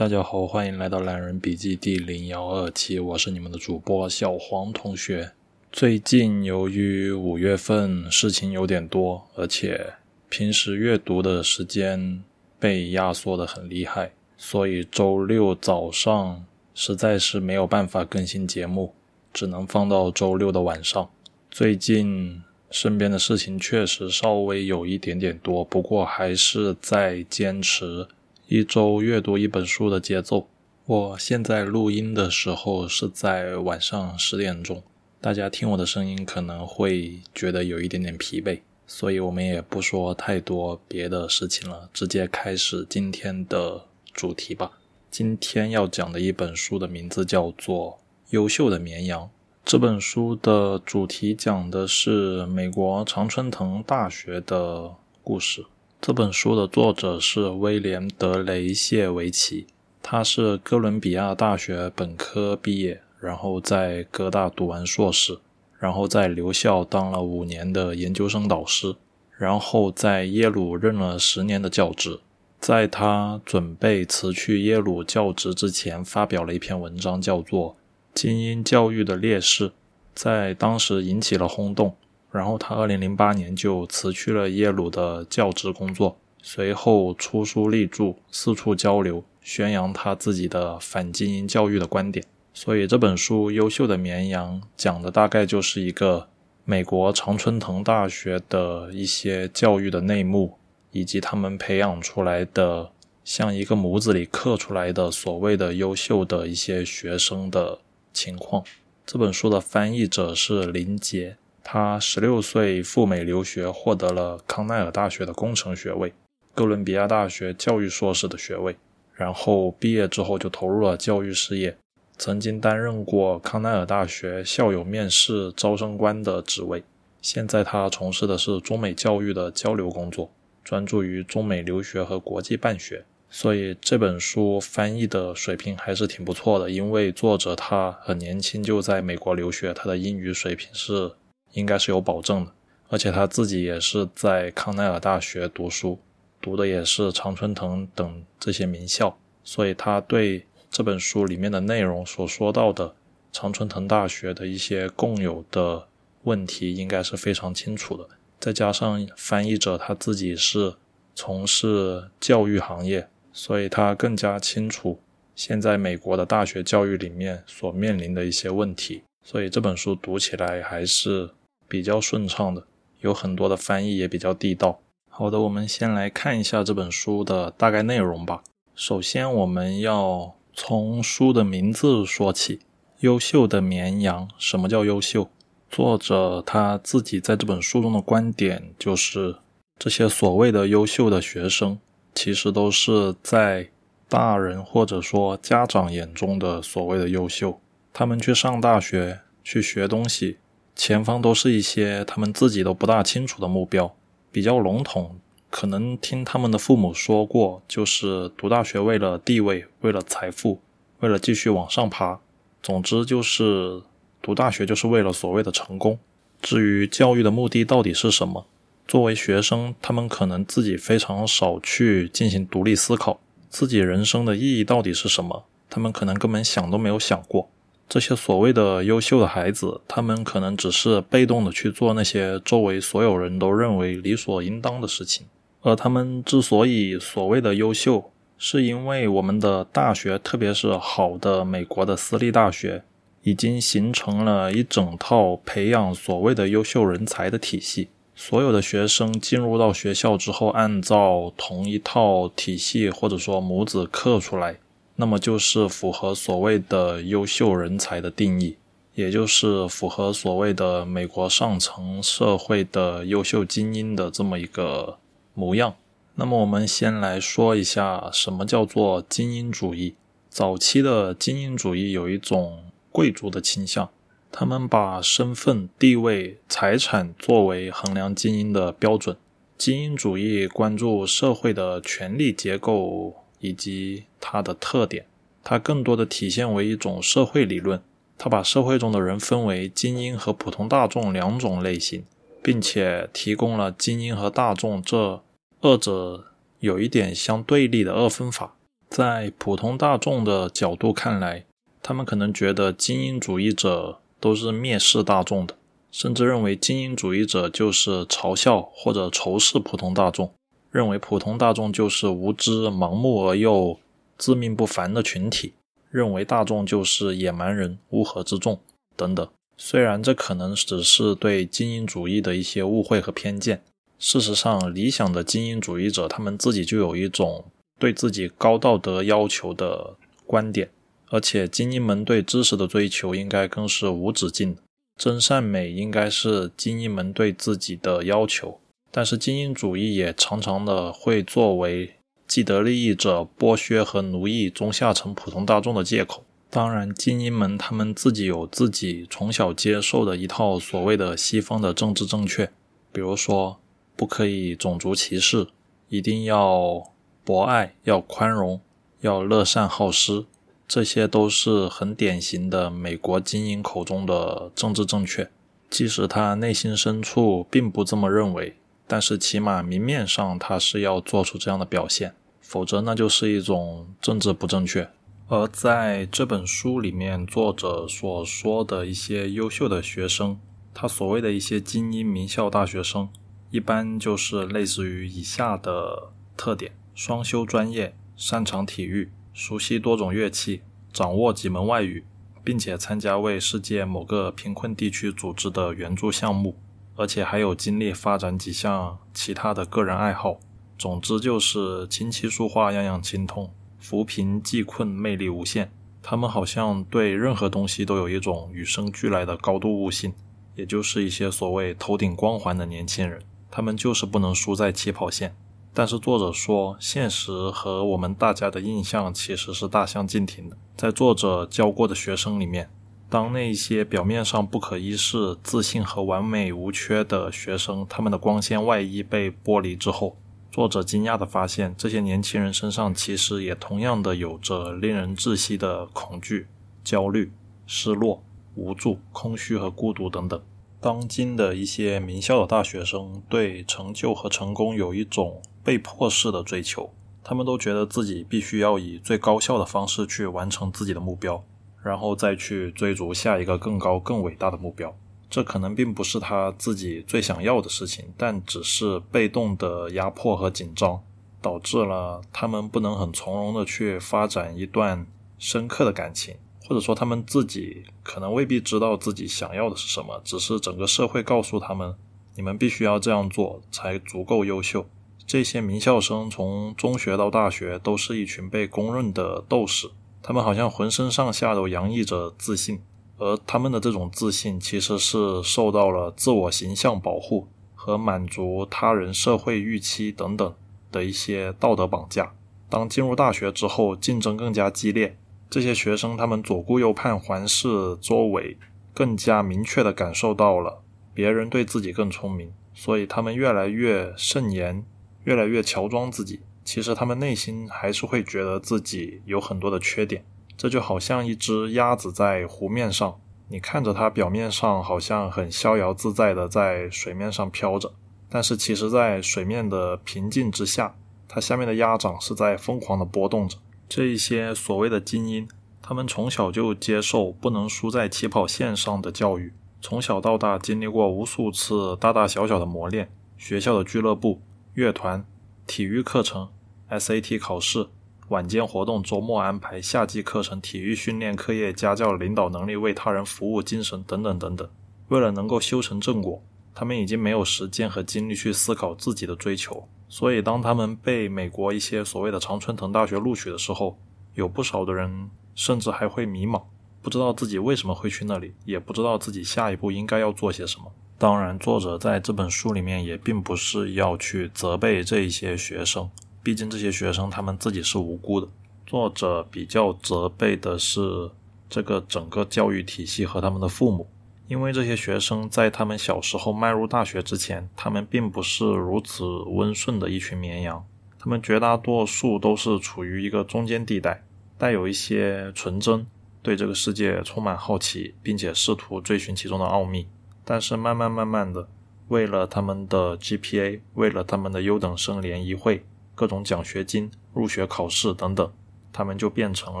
大家好，欢迎来到懒人笔记第零幺二期，我是你们的主播小黄同学。最近由于五月份事情有点多，而且平时阅读的时间被压缩的很厉害，所以周六早上实在是没有办法更新节目，只能放到周六的晚上。最近身边的事情确实稍微有一点点多，不过还是在坚持。一周阅读一本书的节奏。我现在录音的时候是在晚上十点钟，大家听我的声音可能会觉得有一点点疲惫，所以我们也不说太多别的事情了，直接开始今天的主题吧。今天要讲的一本书的名字叫做《优秀的绵羊》。这本书的主题讲的是美国常春藤大学的故事。这本书的作者是威廉·德雷谢维奇，他是哥伦比亚大学本科毕业，然后在哥大读完硕士，然后在留校当了五年的研究生导师，然后在耶鲁任了十年的教职。在他准备辞去耶鲁教职之前，发表了一篇文章，叫做《精英教育的劣势》，在当时引起了轰动。然后他二零零八年就辞去了耶鲁的教职工作，随后出书立著，四处交流，宣扬他自己的反精英教育的观点。所以这本书《优秀的绵羊》讲的大概就是一个美国常春藤大学的一些教育的内幕，以及他们培养出来的像一个模子里刻出来的所谓的优秀的一些学生的情况。这本书的翻译者是林杰。他十六岁赴美留学，获得了康奈尔大学的工程学位，哥伦比亚大学教育硕士的学位。然后毕业之后就投入了教育事业，曾经担任过康奈尔大学校友面试招生官的职位。现在他从事的是中美教育的交流工作，专注于中美留学和国际办学。所以这本书翻译的水平还是挺不错的，因为作者他很年轻就在美国留学，他的英语水平是。应该是有保证的，而且他自己也是在康奈尔大学读书，读的也是常春藤等这些名校，所以他对这本书里面的内容所说到的常春藤大学的一些共有的问题，应该是非常清楚的。再加上翻译者他自己是从事教育行业，所以他更加清楚现在美国的大学教育里面所面临的一些问题，所以这本书读起来还是。比较顺畅的，有很多的翻译也比较地道。好的，我们先来看一下这本书的大概内容吧。首先，我们要从书的名字说起，《优秀的绵羊》。什么叫优秀？作者他自己在这本书中的观点就是，这些所谓的优秀的学生，其实都是在大人或者说家长眼中的所谓的优秀。他们去上大学，去学东西。前方都是一些他们自己都不大清楚的目标，比较笼统。可能听他们的父母说过，就是读大学为了地位，为了财富，为了继续往上爬。总之就是读大学就是为了所谓的成功。至于教育的目的到底是什么，作为学生，他们可能自己非常少去进行独立思考，自己人生的意义到底是什么，他们可能根本想都没有想过。这些所谓的优秀的孩子，他们可能只是被动的去做那些周围所有人都认为理所应当的事情。而他们之所以所谓的优秀，是因为我们的大学，特别是好的美国的私立大学，已经形成了一整套培养所谓的优秀人才的体系。所有的学生进入到学校之后，按照同一套体系或者说模子刻出来。那么就是符合所谓的优秀人才的定义，也就是符合所谓的美国上层社会的优秀精英的这么一个模样。那么我们先来说一下什么叫做精英主义。早期的精英主义有一种贵族的倾向，他们把身份、地位、财产作为衡量精英的标准。精英主义关注社会的权力结构。以及它的特点，它更多的体现为一种社会理论。它把社会中的人分为精英和普通大众两种类型，并且提供了精英和大众这二者有一点相对立的二分法。在普通大众的角度看来，他们可能觉得精英主义者都是蔑视大众的，甚至认为精英主义者就是嘲笑或者仇视普通大众，认为普通大众就是无知、盲目而又自命不凡的群体，认为大众就是野蛮人、乌合之众等等。虽然这可能只是对精英主义的一些误会和偏见，事实上，理想的精英主义者他们自己就有一种对自己高道德要求的观点。而且精英们对知识的追求应该更是无止境，真善美应该是精英们对自己的要求。但是精英主义也常常的会作为既得利益者剥削和奴役中下层普通大众的借口。当然，精英们他们自己有自己从小接受的一套所谓的西方的政治正确，比如说不可以种族歧视，一定要博爱，要宽容，要乐善好施。这些都是很典型的美国精英口中的政治正确，即使他内心深处并不这么认为，但是起码明面上他是要做出这样的表现，否则那就是一种政治不正确。而在这本书里面，作者所说的一些优秀的学生，他所谓的一些精英名校大学生，一般就是类似于以下的特点：双修专业，擅长体育。熟悉多种乐器，掌握几门外语，并且参加为世界某个贫困地区组织的援助项目，而且还有精力发展几项其他的个人爱好。总之就是琴棋书画样样精通，扶贫济困魅力无限。他们好像对任何东西都有一种与生俱来的高度悟性，也就是一些所谓头顶光环的年轻人。他们就是不能输在起跑线。但是作者说，现实和我们大家的印象其实是大相径庭的。在作者教过的学生里面，当那些表面上不可一世、自信和完美无缺的学生，他们的光鲜外衣被剥离之后，作者惊讶地发现，这些年轻人身上其实也同样的有着令人窒息的恐惧、焦虑、失落、无助、空虚和孤独等等。当今的一些名校的大学生对成就和成功有一种被迫式的追求，他们都觉得自己必须要以最高效的方式去完成自己的目标，然后再去追逐下一个更高更伟大的目标。这可能并不是他自己最想要的事情，但只是被动的压迫和紧张，导致了他们不能很从容的去发展一段深刻的感情。或者说，他们自己可能未必知道自己想要的是什么，只是整个社会告诉他们，你们必须要这样做才足够优秀。这些名校生从中学到大学都是一群被公认的斗士，他们好像浑身上下都洋溢着自信，而他们的这种自信其实是受到了自我形象保护和满足他人社会预期等等的一些道德绑架。当进入大学之后，竞争更加激烈。这些学生，他们左顾右盼，环视周围，更加明确地感受到了别人对自己更聪明，所以他们越来越慎言，越来越乔装自己。其实他们内心还是会觉得自己有很多的缺点。这就好像一只鸭子在湖面上，你看着它表面上好像很逍遥自在的在水面上飘着，但是其实，在水面的平静之下，它下面的鸭掌是在疯狂地波动着。这一些所谓的精英，他们从小就接受不能输在起跑线上的教育，从小到大经历过无数次大大小小的磨练，学校的俱乐部、乐团、体育课程、SAT 考试、晚间活动、周末安排、夏季课程、体育训练、课业、家教、领导能力、为他人服务精神等等等等。为了能够修成正果，他们已经没有时间和精力去思考自己的追求。所以，当他们被美国一些所谓的常春藤大学录取的时候，有不少的人甚至还会迷茫，不知道自己为什么会去那里，也不知道自己下一步应该要做些什么。当然，作者在这本书里面也并不是要去责备这一些学生，毕竟这些学生他们自己是无辜的。作者比较责备的是这个整个教育体系和他们的父母。因为这些学生在他们小时候迈入大学之前，他们并不是如此温顺的一群绵羊，他们绝大多数都是处于一个中间地带，带有一些纯真，对这个世界充满好奇，并且试图追寻其中的奥秘。但是慢慢慢慢的，为了他们的 GPA，为了他们的优等生联谊会、各种奖学金、入学考试等等，他们就变成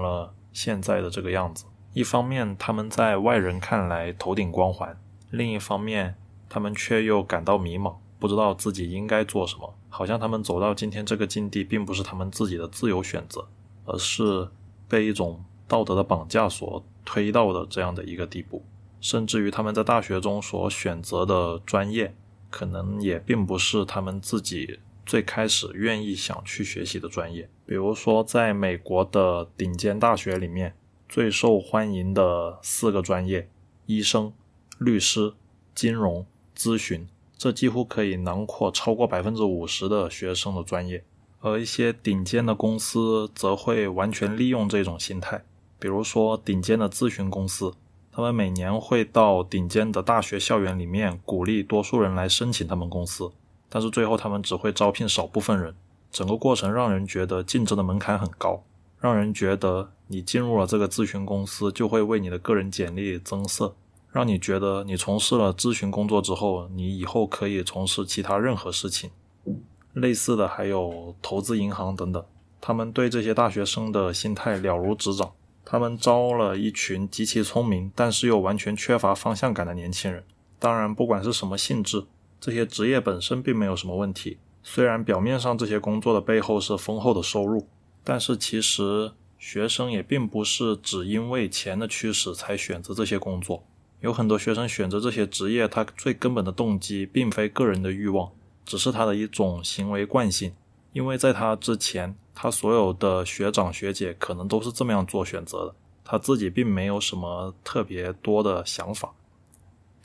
了现在的这个样子。一方面，他们在外人看来头顶光环；另一方面，他们却又感到迷茫，不知道自己应该做什么。好像他们走到今天这个境地，并不是他们自己的自由选择，而是被一种道德的绑架所推到的这样的一个地步。甚至于他们在大学中所选择的专业，可能也并不是他们自己最开始愿意想去学习的专业。比如说，在美国的顶尖大学里面，最受欢迎的四个专业：医生、律师、金融、咨询，这几乎可以囊括超过百分之五十的学生的专业。而一些顶尖的公司则会完全利用这种心态，比如说顶尖的咨询公司。他们每年会到顶尖的大学校园里面鼓励多数人来申请他们公司，但是最后他们只会招聘少部分人。整个过程让人觉得竞争的门槛很高，让人觉得你进入了这个咨询公司就会为你的个人简历增色，让你觉得你从事了咨询工作之后，你以后可以从事其他任何事情。类似的还有投资银行等等，他们对这些大学生的心态了如指掌。他们招了一群极其聪明，但是又完全缺乏方向感的年轻人。当然，不管是什么性质，这些职业本身并没有什么问题。虽然表面上这些工作的背后是丰厚的收入，但是其实学生也并不是只因为钱的驱使才选择这些工作。有很多学生选择这些职业，他最根本的动机并非个人的欲望，只是他的一种行为惯性。因为在他之前，他所有的学长学姐可能都是这么样做选择的，他自己并没有什么特别多的想法。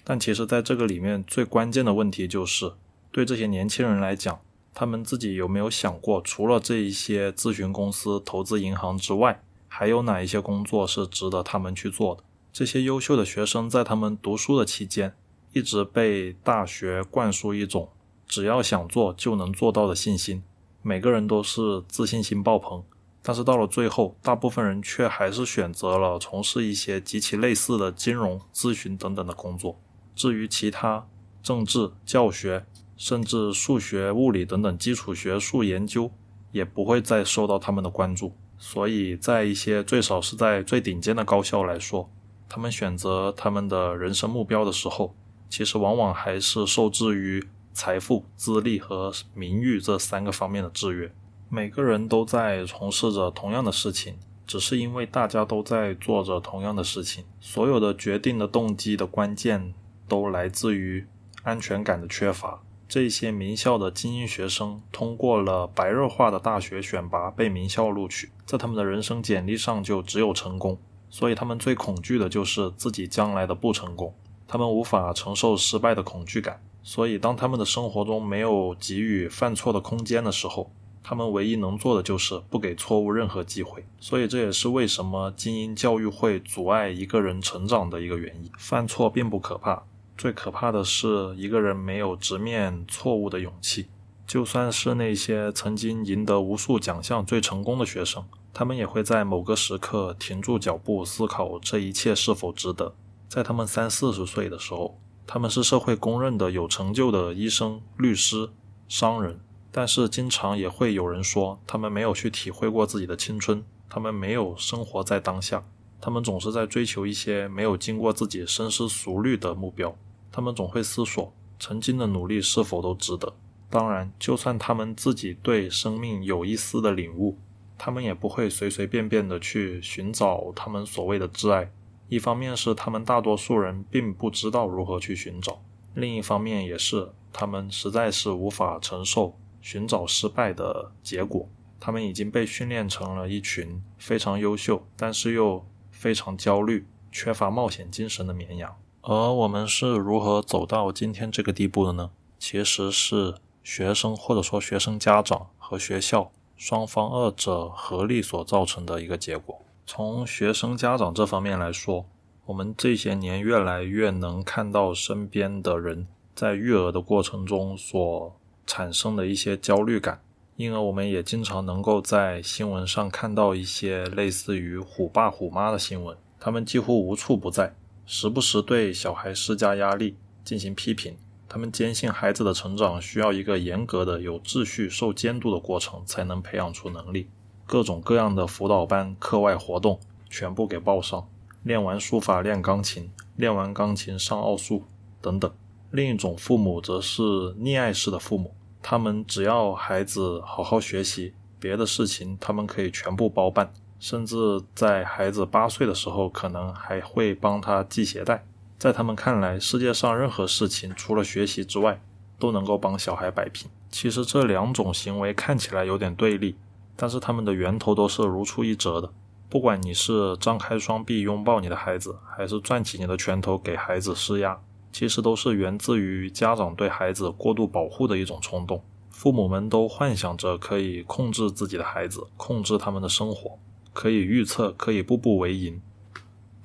但其实，在这个里面最关键的问题就是，对这些年轻人来讲，他们自己有没有想过，除了这一些咨询公司、投资银行之外，还有哪一些工作是值得他们去做的？这些优秀的学生在他们读书的期间，一直被大学灌输一种只要想做就能做到的信心。每个人都是自信心爆棚，但是到了最后，大部分人却还是选择了从事一些极其类似的金融、咨询等等的工作。至于其他政治、教学，甚至数学、物理等等基础学术研究，也不会再受到他们的关注。所以在一些最少是在最顶尖的高校来说，他们选择他们的人生目标的时候，其实往往还是受制于。财富、资历和名誉这三个方面的制约，每个人都在从事着同样的事情，只是因为大家都在做着同样的事情。所有的决定的动机的关键都来自于安全感的缺乏。这些名校的精英学生通过了白热化的大学选拔被名校录取，在他们的人生简历上就只有成功，所以他们最恐惧的就是自己将来的不成功，他们无法承受失败的恐惧感。所以，当他们的生活中没有给予犯错的空间的时候，他们唯一能做的就是不给错误任何机会。所以，这也是为什么精英教育会阻碍一个人成长的一个原因。犯错并不可怕，最可怕的是一个人没有直面错误的勇气。就算是那些曾经赢得无数奖项、最成功的学生，他们也会在某个时刻停住脚步，思考这一切是否值得。在他们三四十岁的时候。他们是社会公认的有成就的医生、律师、商人，但是经常也会有人说，他们没有去体会过自己的青春，他们没有生活在当下，他们总是在追求一些没有经过自己深思熟虑的目标，他们总会思索曾经的努力是否都值得。当然，就算他们自己对生命有一丝的领悟，他们也不会随随便便的去寻找他们所谓的挚爱。一方面是他们大多数人并不知道如何去寻找，另一方面也是他们实在是无法承受寻找失败的结果。他们已经被训练成了一群非常优秀，但是又非常焦虑、缺乏冒险精神的绵羊。而我们是如何走到今天这个地步的呢？其实是学生或者说学生家长和学校双方二者合力所造成的一个结果。从学生家长这方面来说，我们这些年越来越能看到身边的人在育儿的过程中所产生的一些焦虑感，因而我们也经常能够在新闻上看到一些类似于“虎爸虎妈”的新闻，他们几乎无处不在，时不时对小孩施加压力进行批评。他们坚信孩子的成长需要一个严格的、有秩序、受监督的过程才能培养出能力。各种各样的辅导班、课外活动全部给报上。练完书法练钢琴，练完钢琴上奥数等等。另一种父母则是溺爱式的父母，他们只要孩子好好学习，别的事情他们可以全部包办，甚至在孩子八岁的时候，可能还会帮他系鞋带。在他们看来，世界上任何事情除了学习之外，都能够帮小孩摆平。其实这两种行为看起来有点对立，但是他们的源头都是如出一辙的。不管你是张开双臂拥抱你的孩子，还是攥起你的拳头给孩子施压，其实都是源自于家长对孩子过度保护的一种冲动。父母们都幻想着可以控制自己的孩子，控制他们的生活，可以预测，可以步步为营。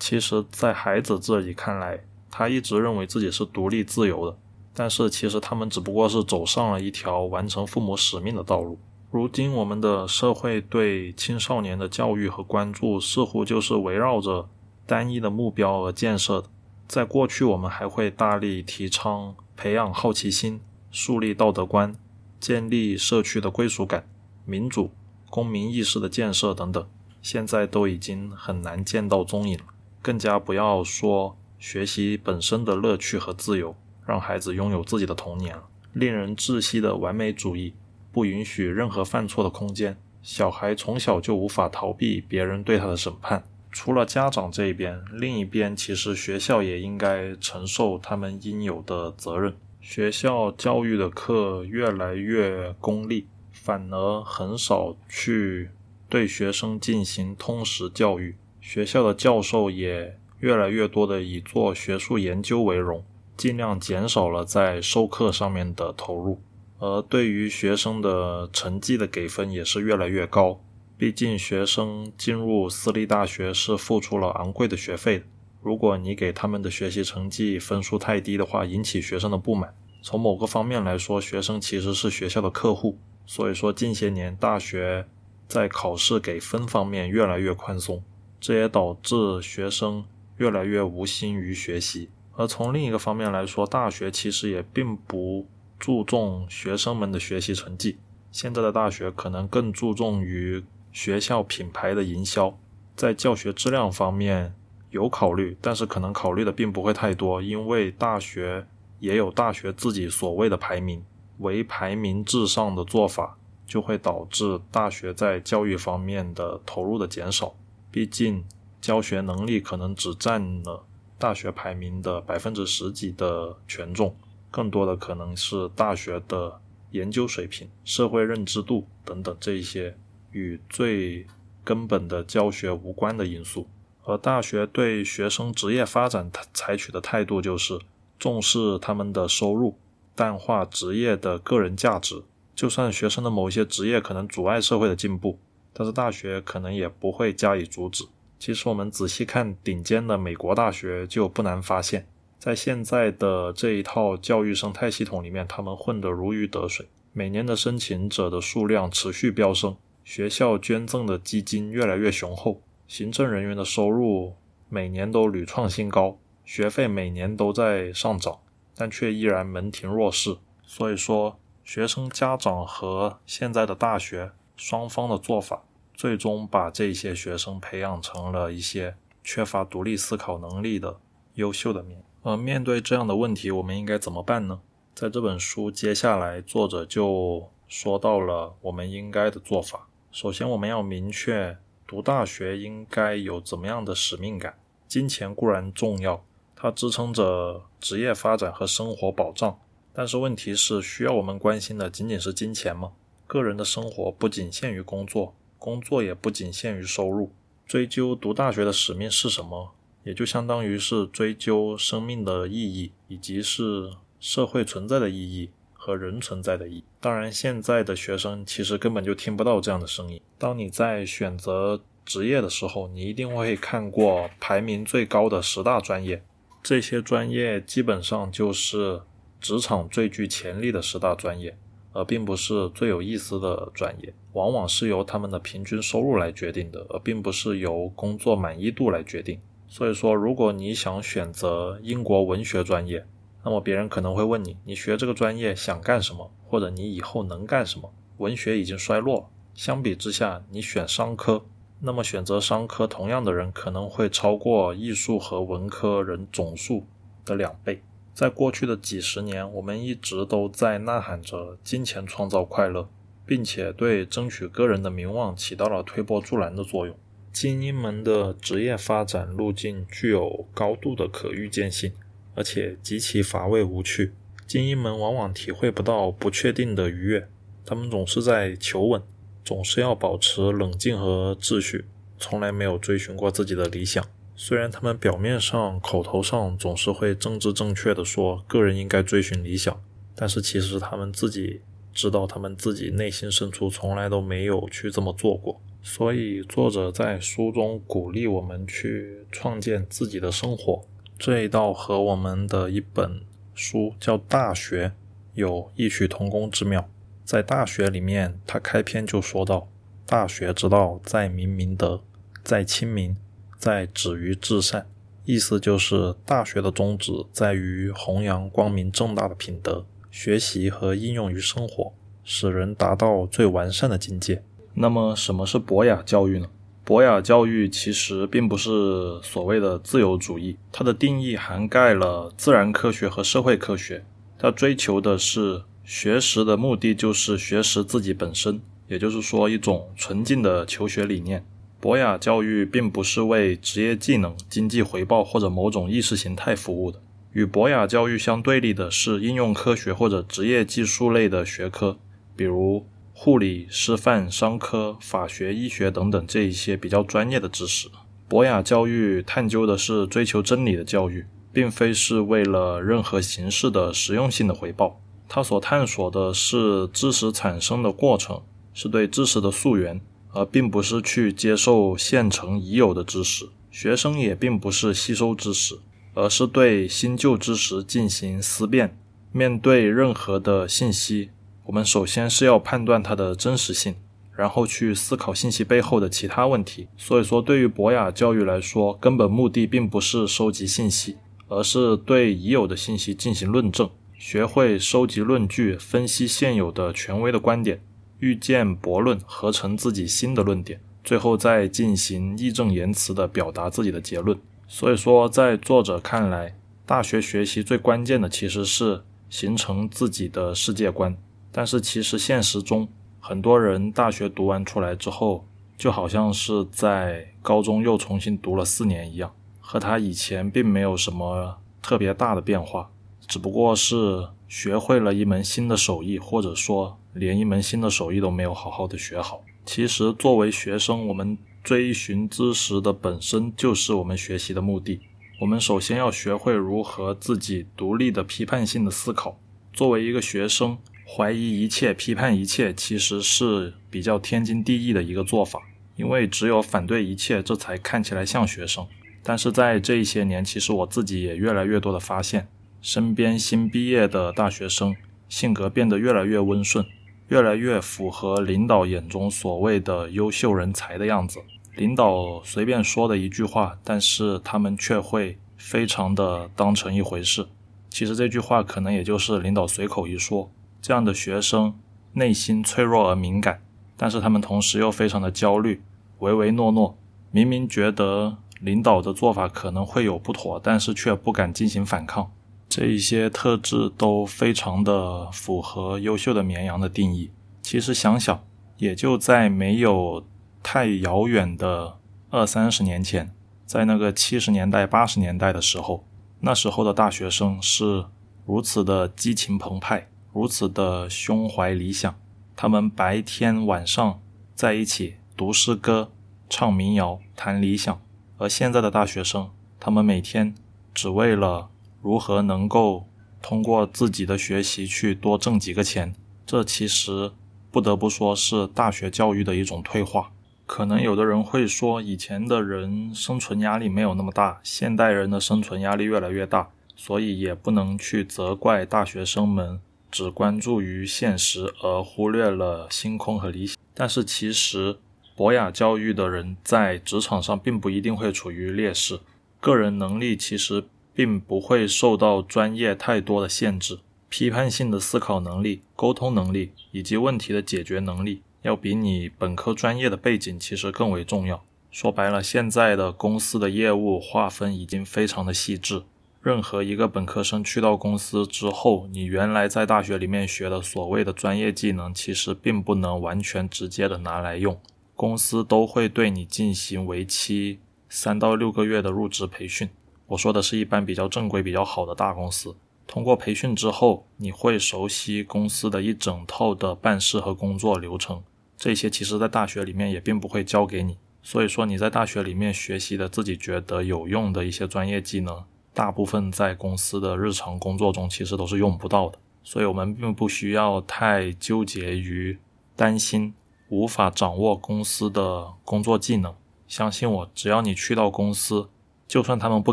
其实，在孩子这里看来，他一直认为自己是独立自由的，但是其实他们只不过是走上了一条完成父母使命的道路。如今，我们的社会对青少年的教育和关注似乎就是围绕着单一的目标而建设的。在过去，我们还会大力提倡培养好奇心、树立道德观、建立社区的归属感、民主、公民意识的建设等等。现在都已经很难见到踪影了，更加不要说学习本身的乐趣和自由，让孩子拥有自己的童年了。令人窒息的完美主义。不允许任何犯错的空间，小孩从小就无法逃避别人对他的审判。除了家长这一边，另一边其实学校也应该承受他们应有的责任。学校教育的课越来越功利，反而很少去对学生进行通识教育。学校的教授也越来越多的以做学术研究为荣，尽量减少了在授课上面的投入。而对于学生的成绩的给分也是越来越高，毕竟学生进入私立大学是付出了昂贵的学费。如果你给他们的学习成绩分数太低的话，引起学生的不满。从某个方面来说，学生其实是学校的客户。所以说，近些年大学在考试给分方面越来越宽松，这也导致学生越来越无心于学习。而从另一个方面来说，大学其实也并不。注重学生们的学习成绩，现在的大学可能更注重于学校品牌的营销，在教学质量方面有考虑，但是可能考虑的并不会太多，因为大学也有大学自己所谓的排名，唯排名至上的做法就会导致大学在教育方面的投入的减少，毕竟教学能力可能只占了大学排名的百分之十几的权重。更多的可能是大学的研究水平、社会认知度等等这一些与最根本的教学无关的因素，而大学对学生职业发展采取的态度就是重视他们的收入，淡化职业的个人价值。就算学生的某一些职业可能阻碍社会的进步，但是大学可能也不会加以阻止。其实我们仔细看顶尖的美国大学，就不难发现。在现在的这一套教育生态系统里面，他们混得如鱼得水，每年的申请者的数量持续飙升，学校捐赠的基金越来越雄厚，行政人员的收入每年都屡创新高，学费每年都在上涨，但却依然门庭若市。所以说，学生家长和现在的大学双方的做法，最终把这些学生培养成了一些缺乏独立思考能力的优秀的面。呃，面对这样的问题，我们应该怎么办呢？在这本书接下来，作者就说到了我们应该的做法。首先，我们要明确读大学应该有怎么样的使命感。金钱固然重要，它支撑着职业发展和生活保障，但是问题是，需要我们关心的仅仅是金钱吗？个人的生活不仅限于工作，工作也不仅限于收入。追究读大学的使命是什么？也就相当于是追究生命的意义，以及是社会存在的意义和人存在的意义。当然，现在的学生其实根本就听不到这样的声音。当你在选择职业的时候，你一定会看过排名最高的十大专业，这些专业基本上就是职场最具潜力的十大专业，而并不是最有意思的专业。往往是由他们的平均收入来决定的，而并不是由工作满意度来决定。所以说，如果你想选择英国文学专业，那么别人可能会问你：你学这个专业想干什么？或者你以后能干什么？文学已经衰落，相比之下，你选商科，那么选择商科同样的人可能会超过艺术和文科人总数的两倍。在过去的几十年，我们一直都在呐喊着“金钱创造快乐”，并且对争取个人的名望起到了推波助澜的作用。精英们的职业发展路径具有高度的可预见性，而且极其乏味无趣。精英们往往体会不到不确定的愉悦，他们总是在求稳，总是要保持冷静和秩序，从来没有追寻过自己的理想。虽然他们表面上、口头上总是会政治正确的说个人应该追寻理想，但是其实他们自己知道，他们自己内心深处从来都没有去这么做过。所以，作者在书中鼓励我们去创建自己的生活，这一道和我们的一本书叫《大学》有异曲同工之妙。在《大学》里面，他开篇就说到：“大学之道，在明明德，在亲民。”在止于至善，意思就是大学的宗旨在于弘扬光明正大的品德，学习和应用于生活，使人达到最完善的境界。那么，什么是博雅教育呢？博雅教育其实并不是所谓的自由主义，它的定义涵盖了自然科学和社会科学。它追求的是学识的目的就是学识自己本身，也就是说，一种纯净的求学理念。博雅教育并不是为职业技能、经济回报或者某种意识形态服务的。与博雅教育相对立的是应用科学或者职业技术类的学科，比如护理、师范、商科、法学、医学等等这一些比较专业的知识。博雅教育探究的是追求真理的教育，并非是为了任何形式的实用性的回报。它所探索的是知识产生的过程，是对知识的溯源。而并不是去接受现成已有的知识，学生也并不是吸收知识，而是对新旧知识进行思辨。面对任何的信息，我们首先是要判断它的真实性，然后去思考信息背后的其他问题。所以说，对于博雅教育来说，根本目的并不是收集信息，而是对已有的信息进行论证，学会收集论据，分析现有的权威的观点。预见驳论，合成自己新的论点，最后再进行义正言辞地表达自己的结论。所以说，在作者看来，大学学习最关键的其实是形成自己的世界观。但是，其实现实中，很多人大学读完出来之后，就好像是在高中又重新读了四年一样，和他以前并没有什么特别大的变化，只不过是学会了一门新的手艺，或者说。连一门新的手艺都没有好好的学好。其实，作为学生，我们追寻知识的本身就是我们学习的目的。我们首先要学会如何自己独立的批判性的思考。作为一个学生，怀疑一切、批判一切，其实是比较天经地义的一个做法。因为只有反对一切，这才看起来像学生。但是在这一些年，其实我自己也越来越多的发现，身边新毕业的大学生性格变得越来越温顺。越来越符合领导眼中所谓的优秀人才的样子。领导随便说的一句话，但是他们却会非常的当成一回事。其实这句话可能也就是领导随口一说。这样的学生内心脆弱而敏感，但是他们同时又非常的焦虑，唯唯诺诺。明明觉得领导的做法可能会有不妥，但是却不敢进行反抗。这一些特质都非常的符合优秀的绵羊的定义。其实想想，也就在没有太遥远的二三十年前，在那个七十年代、八十年代的时候，那时候的大学生是如此的激情澎湃，如此的胸怀理想。他们白天晚上在一起读诗歌、唱民谣、谈理想。而现在的大学生，他们每天只为了如何能够通过自己的学习去多挣几个钱？这其实不得不说是大学教育的一种退化。可能有的人会说，以前的人生存压力没有那么大，现代人的生存压力越来越大，所以也不能去责怪大学生们只关注于现实而忽略了星空和理想。但是其实博雅教育的人在职场上并不一定会处于劣势，个人能力其实。并不会受到专业太多的限制，批判性的思考能力、沟通能力以及问题的解决能力，要比你本科专业的背景其实更为重要。说白了，现在的公司的业务划分已经非常的细致。任何一个本科生去到公司之后，你原来在大学里面学的所谓的专业技能，其实并不能完全直接的拿来用。公司都会对你进行为期三到六个月的入职培训。我说的是一般比较正规、比较好的大公司。通过培训之后，你会熟悉公司的一整套的办事和工作流程。这些其实在大学里面也并不会教给你。所以说你在大学里面学习的自己觉得有用的一些专业技能。大部分在公司的日常工作中其实都是用不到的，所以我们并不需要太纠结于担心无法掌握公司的工作技能。相信我，只要你去到公司，就算他们不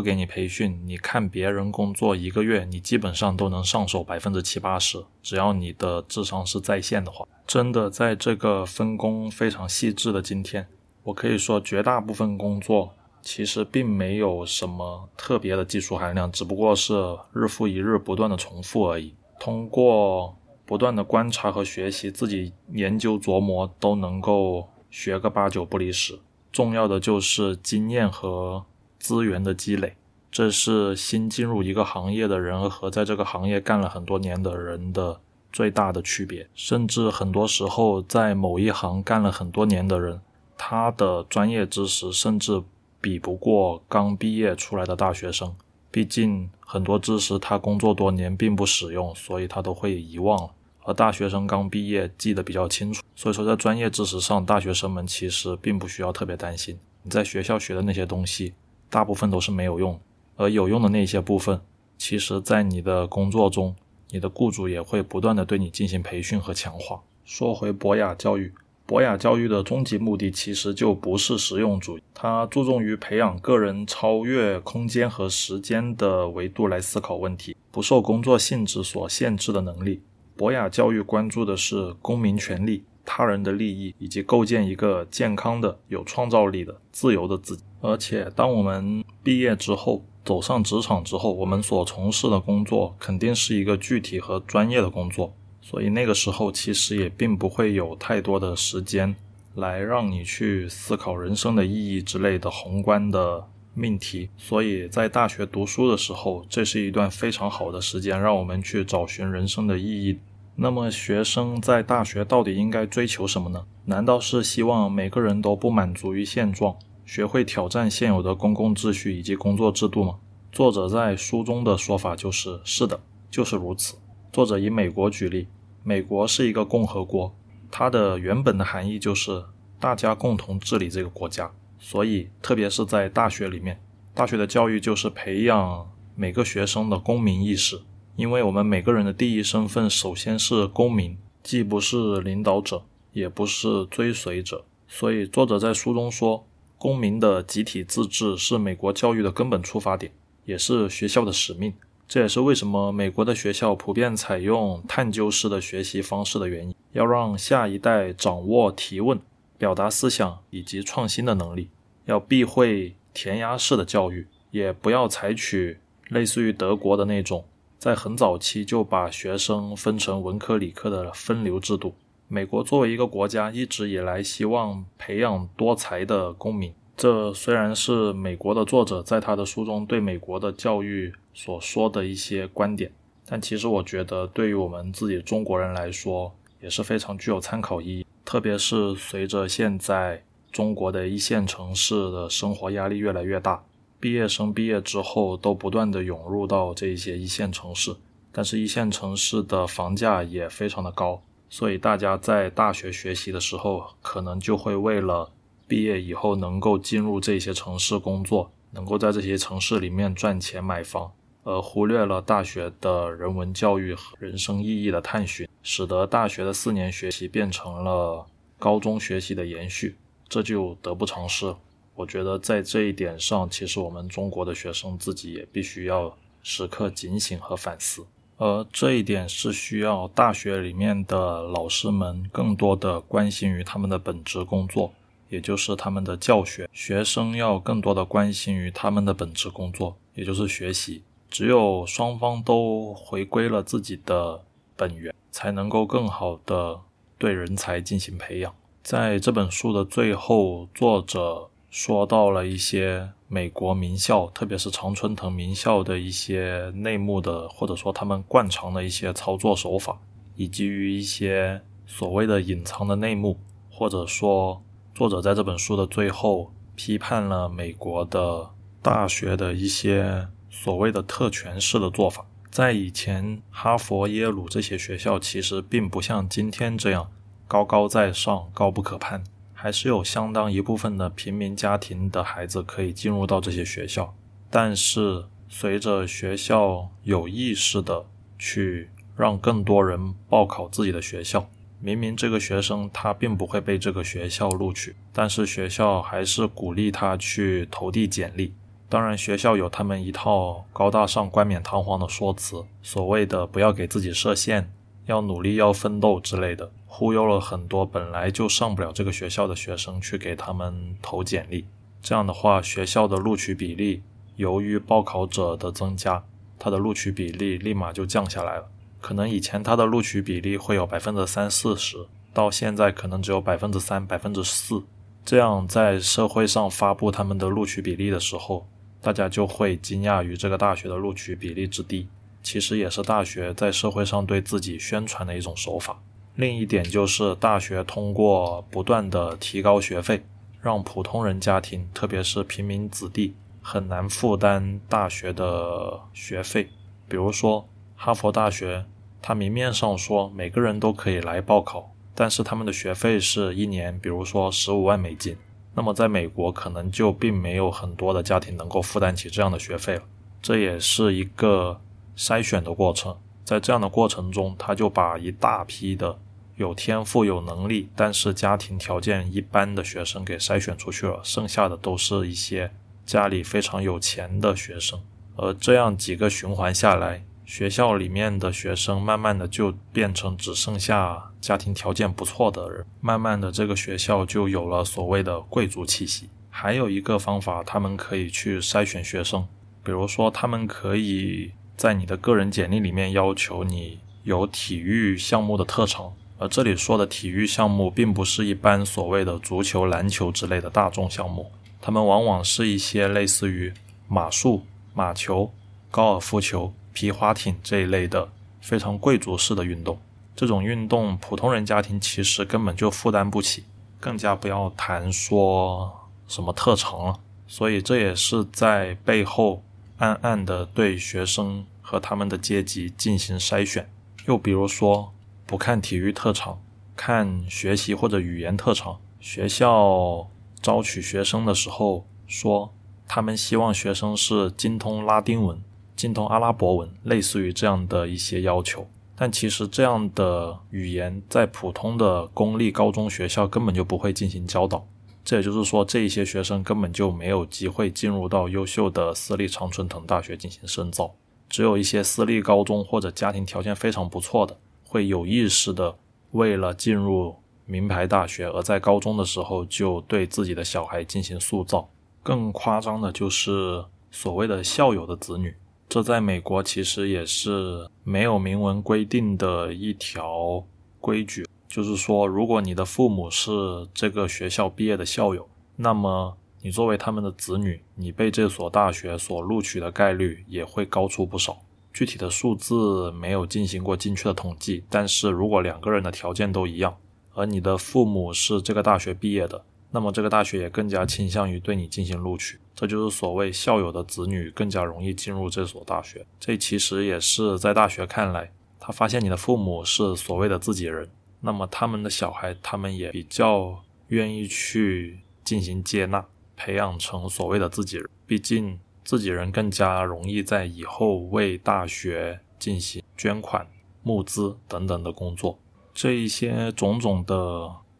给你培训，你看别人工作一个月，你基本上都能上手百分之七八十。只要你的智商是在线的话，真的在这个分工非常细致的今天，我可以说绝大部分工作。其实并没有什么特别的技术含量，只不过是日复一日不断的重复而已。通过不断的观察和学习，自己研究琢磨，都能够学个八九不离十。重要的就是经验和资源的积累，这是新进入一个行业的人和在这个行业干了很多年的人的最大的区别。甚至很多时候，在某一行干了很多年的人，他的专业知识甚至。比不过刚毕业出来的大学生，毕竟很多知识他工作多年并不使用，所以他都会遗忘了。而大学生刚毕业记得比较清楚，所以说在专业知识上，大学生们其实并不需要特别担心。你在学校学的那些东西，大部分都是没有用，而有用的那些部分，其实在你的工作中，你的雇主也会不断的对你进行培训和强化。说回博雅教育。博雅教育的终极目的其实就不是实用主义，它注重于培养个人超越空间和时间的维度来思考问题，不受工作性质所限制的能力。博雅教育关注的是公民权利、他人的利益，以及构建一个健康的、有创造力的、自由的自己。而且，当我们毕业之后，走上职场之后，我们所从事的工作肯定是一个具体和专业的工作。所以那个时候其实也并不会有太多的时间来让你去思考人生的意义之类的宏观的命题。所以在大学读书的时候，这是一段非常好的时间，让我们去找寻人生的意义。那么学生在大学到底应该追求什么呢？难道是希望每个人都不满足于现状，学会挑战现有的公共秩序以及工作制度吗？作者在书中的说法就是：是的，就是如此。作者以美国举例。美国是一个共和国，它的原本的含义就是大家共同治理这个国家。所以，特别是在大学里面，大学的教育就是培养每个学生的公民意识。因为我们每个人的第一身份首先是公民，既不是领导者，也不是追随者。所以，作者在书中说，公民的集体自治是美国教育的根本出发点，也是学校的使命。这也是为什么美国的学校普遍采用探究式的学习方式的原因。要让下一代掌握提问、表达思想以及创新的能力，要避讳填鸭式的教育，也不要采取类似于德国的那种，在很早期就把学生分成文科、理科的分流制度。美国作为一个国家，一直以来希望培养多才的公民。这虽然是美国的作者在他的书中对美国的教育所说的一些观点，但其实我觉得对于我们自己中国人来说也是非常具有参考意义。特别是随着现在中国的一线城市的生活压力越来越大，毕业生毕业之后都不断的涌入到这些一线城市，但是一线城市的房价也非常的高，所以大家在大学学习的时候，可能就会为了毕业以后能够进入这些城市工作，能够在这些城市里面赚钱买房，而忽略了大学的人文教育和人生意义的探寻，使得大学的四年学习变成了高中学习的延续，这就得不偿失。我觉得在这一点上，其实我们中国的学生自己也必须要时刻警醒和反思，而这一点是需要大学里面的老师们更多的关心于他们的本职工作。也就是他们的教学，学生要更多的关心于他们的本职工作，也就是学习。只有双方都回归了自己的本源，才能够更好的对人才进行培养。在这本书的最后，作者说到了一些美国名校，特别是常春藤名校的一些内幕的，或者说他们惯常的一些操作手法，以及于一些所谓的隐藏的内幕，或者说作者在这本书的最后批判了美国的大学的一些所谓的特权式的做法。在以前，哈佛、耶鲁这些学校其实并不像今天这样高高在上、高不可攀，还是有相当一部分的平民家庭的孩子可以进入到这些学校。但是，随着学校有意识的去让更多人报考自己的学校，明明这个学生他并不会被这个学校录取，但是学校还是鼓励他去投递简历。当然，学校有他们一套高大上、冠冕堂皇的说辞，所谓的“不要给自己设限，要努力，要奋斗”之类的，忽悠了很多本来就上不了这个学校的学生去给他们投简历。这样的话，学校的录取比例由于报考者的增加，它的录取比例立马就降下来了。可能以前它的录取比例会有百分之三四十，到现在可能只有百分之三、百分之四。这样在社会上发布他们的录取比例的时候，大家就会惊讶于这个大学的录取比例之低，其实也是大学在社会上对自己宣传的一种手法。另一点就是大学通过不断的提高学费，让普通人家庭，特别是平民子弟，很难负担大学的学费。比如说哈佛大学，它明面上说每个人都可以来报考，但是他们的学费是一年，比如说十五万美金。那么，在美国可能就并没有很多的家庭能够负担起这样的学费了。这也是一个筛选的过程，在这样的过程中，他就把一大批的有天赋、有能力，但是家庭条件一般的学生给筛选出去了，剩下的都是一些家里非常有钱的学生。而这样几个循环下来，学校里面的学生慢慢的就变成只剩下家庭条件不错的人，慢慢的这个学校就有了所谓的贵族气息。还有一个方法，他们可以去筛选学生，比如说他们可以在你的个人简历里面要求你有体育项目的特长，而这里说的体育项目并不是一般所谓的足球、篮球之类的大众项目，他们往往是一些类似于马术、马球、高尔夫球。皮划艇这一类的非常贵族式的运动，这种运动普通人家庭其实根本就负担不起，更加不要谈说什么特长了。所以这也是在背后暗暗的对学生和他们的阶级进行筛选。又比如说，不看体育特长，看学习或者语言特长。学校招取学生的时候说，他们希望学生是精通拉丁文。精通阿拉伯文，类似于这样的一些要求，但其实这样的语言在普通的公立高中学校根本就不会进行教导。这也就是说，这一些学生根本就没有机会进入到优秀的私立常春藤大学进行深造。只有一些私立高中或者家庭条件非常不错的，会有意识的为了进入名牌大学，而在高中的时候就对自己的小孩进行塑造。更夸张的就是所谓的校友的子女。这在美国其实也是没有明文规定的一条规矩，就是说，如果你的父母是这个学校毕业的校友，那么你作为他们的子女，你被这所大学所录取的概率也会高出不少。具体的数字没有进行过精确的统计，但是如果两个人的条件都一样，而你的父母是这个大学毕业的，那么这个大学也更加倾向于对你进行录取。这就是所谓校友的子女更加容易进入这所大学。这其实也是在大学看来，他发现你的父母是所谓的自己人，那么他们的小孩，他们也比较愿意去进行接纳，培养成所谓的自己人。毕竟自己人更加容易在以后为大学进行捐款、募资等等的工作。这一些种种的，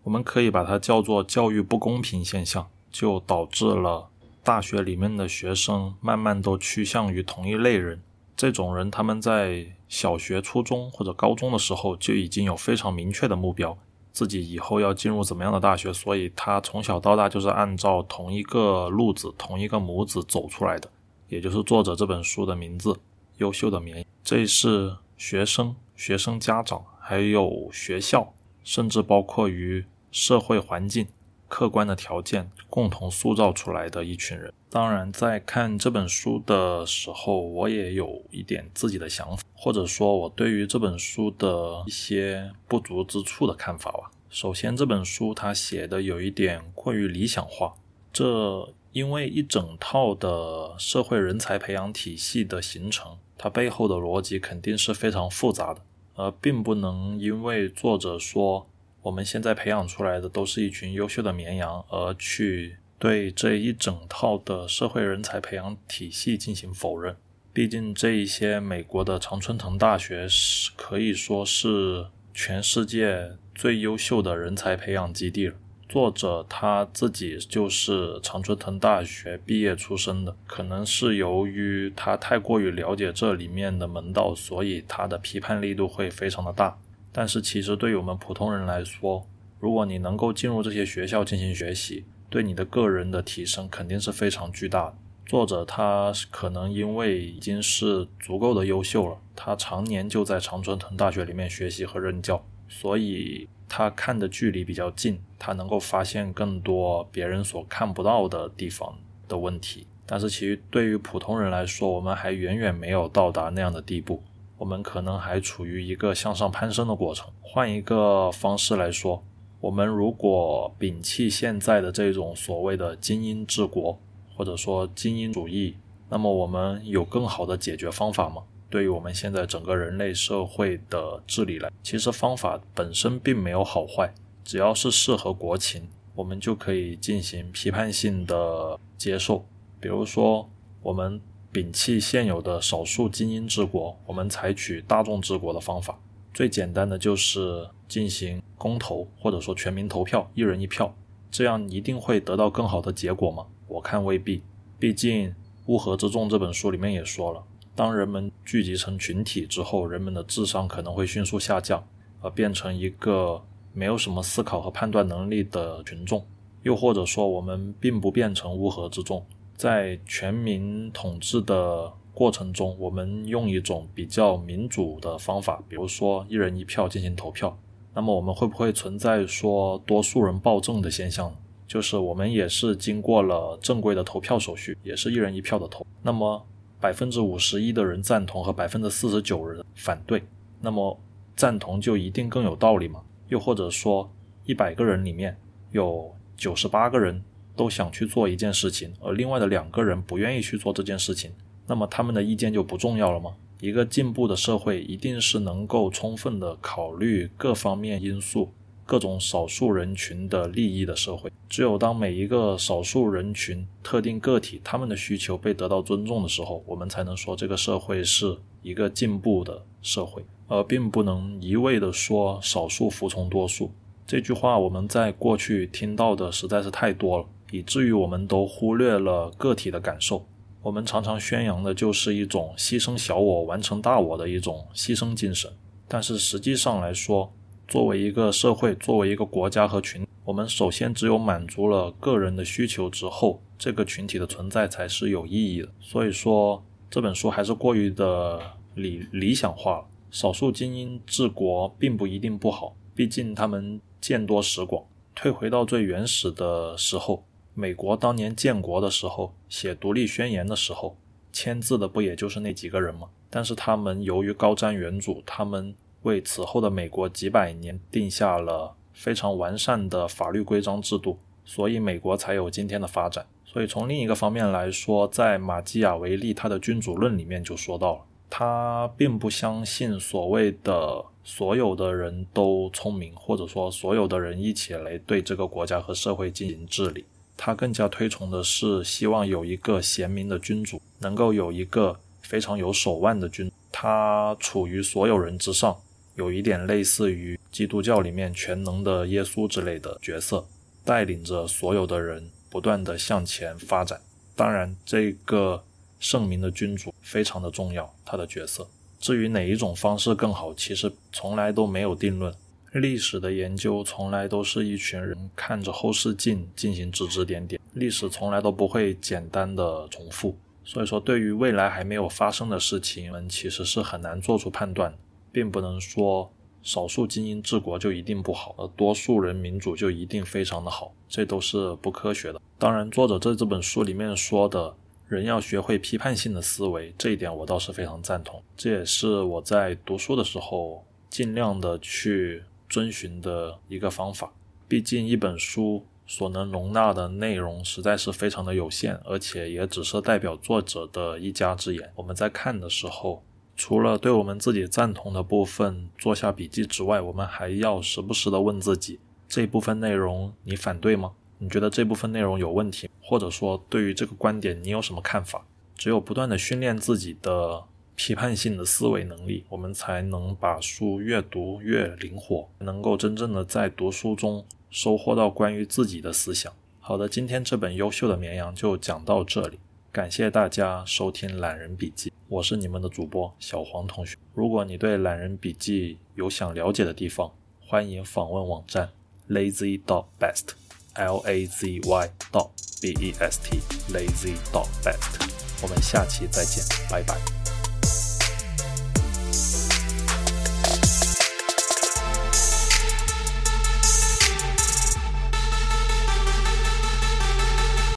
我们可以把它叫做教育不公平现象，就导致了。大学里面的学生慢慢都趋向于同一类人，这种人他们在小学、初中或者高中的时候就已经有非常明确的目标，自己以后要进入怎么样的大学，所以他从小到大就是按照同一个路子、同一个模子走出来的，也就是作者这本书的名字《优秀的绵》。这是学生、学生家长还有学校甚至包括于社会环境、客观的条件共同塑造出来的一群人。当然，在看这本书的时候，我也有一点自己的想法，或者说，我对于这本书的一些不足之处的看法吧。首先，这本书它写的有一点过于理想化，这因为一整套的社会人才培养体系的形成，它背后的逻辑肯定是非常复杂的，而并不能因为作者说我们现在培养出来的都是一群优秀的绵羊，而去对这一整套的社会人才培养体系进行否认。毕竟，这一些美国的常春藤大学是可以说是全世界。最优秀的人才培养基地了。作者他自己就是常春藤大学毕业出身的，可能是由于他太过于了解这里面的门道，所以他的批判力度会非常的大。但是其实对于我们普通人来说，如果你能够进入这些学校进行学习，对你的个人的提升肯定是非常巨大的。作者他可能因为已经是足够的优秀了，他常年就在常春藤大学里面学习和任教。所以他看的距离比较近，他能够发现更多别人所看不到的地方的问题。但是，其实对于普通人来说，我们还远远没有到达那样的地步，我们可能还处于一个向上攀升的过程。换一个方式来说，我们如果摒弃现在的这种所谓的精英治国，或者说精英主义，那么我们有更好的解决方法吗？对于我们现在整个人类社会的治理来，其实方法本身并没有好坏，只要是适合国情，我们就可以进行批判性的接受。比如说，我们摒弃现有的少数精英治国，我们采取大众治国的方法。最简单的就是进行公投，或者说全民投票，一人一票，这样一定会得到更好的结果吗？我看未必。毕竟《乌合之众》这本书里面也说了。当人们聚集成群体之后，人们的智商可能会迅速下降，而变成一个没有什么思考和判断能力的群众。又或者说，我们并不变成乌合之众，在全民统治的过程中，我们用一种比较民主的方法，比如说一人一票进行投票。那么，我们会不会存在说多数人暴政的现象？就是我们也是经过了正规的投票手续，也是一人一票的投。那么。百分之五十一的人赞同和百分之四十九人反对，那么赞同就一定更有道理吗？又或者说，一百个人里面有九十八个人都想去做一件事情，而另外的两个人不愿意去做这件事情，那么他们的意见就不重要了吗？一个进步的社会一定是能够充分的考虑各方面因素。各种少数人群的利益的社会，只有当每一个少数人群、特定个体他们的需求被得到尊重的时候，我们才能说这个社会是一个进步的社会，而并不能一味的说少数服从多数。这句话我们在过去听到的实在是太多了，以至于我们都忽略了个体的感受。我们常常宣扬的就是一种牺牲小我、完成大我的一种牺牲精神，但是实际上来说，作为一个社会，作为一个国家和群，我们首先只有满足了个人的需求之后，这个群体的存在才是有意义的。所以说，这本书还是过于的理理想化了。少数精英治国并不一定不好，毕竟他们见多识广。退回到最原始的时候，美国当年建国的时候，写独立宣言的时候，签字的不也就是那几个人吗？但是他们由于高瞻远瞩，他们。为此后的美国几百年定下了非常完善的法律规章制度，所以美国才有今天的发展。所以从另一个方面来说，在马基雅维利他的《君主论》里面就说到了，他并不相信所谓的所有的人都聪明，或者说所有的人一起来对这个国家和社会进行治理。他更加推崇的是希望有一个贤明的君主，能够有一个非常有手腕的君，他处于所有人之上。有一点类似于基督教里面全能的耶稣之类的角色，带领着所有的人不断的向前发展。当然，这个圣明的君主非常的重要，他的角色。至于哪一种方式更好，其实从来都没有定论。历史的研究从来都是一群人看着后视镜进行指指点点，历史从来都不会简单的重复。所以说，对于未来还没有发生的事情，我们其实是很难做出判断。并不能说少数精英治国就一定不好，而多数人民主就一定非常的好，这都是不科学的。当然，作者在这本书里面说的人要学会批判性的思维，这一点我倒是非常赞同。这也是我在读书的时候尽量的去遵循的一个方法。毕竟一本书所能容纳的内容实在是非常的有限，而且也只是代表作者的一家之言。我们在看的时候。除了对我们自己赞同的部分做下笔记之外，我们还要时不时的问自己：这部分内容你反对吗？你觉得这部分内容有问题？或者说，对于这个观点你有什么看法？只有不断的训练自己的批判性的思维能力，我们才能把书越读越灵活，能够真正的在读书中收获到关于自己的思想。好的，今天这本优秀的绵羊就讲到这里。感谢大家收听《懒人笔记》，我是你们的主播小黄同学。如果你对《懒人笔记》有想了解的地方，欢迎访问网站 lazy dot best，l a z y dot b e s t lazy dot best。我们下期再见，拜拜。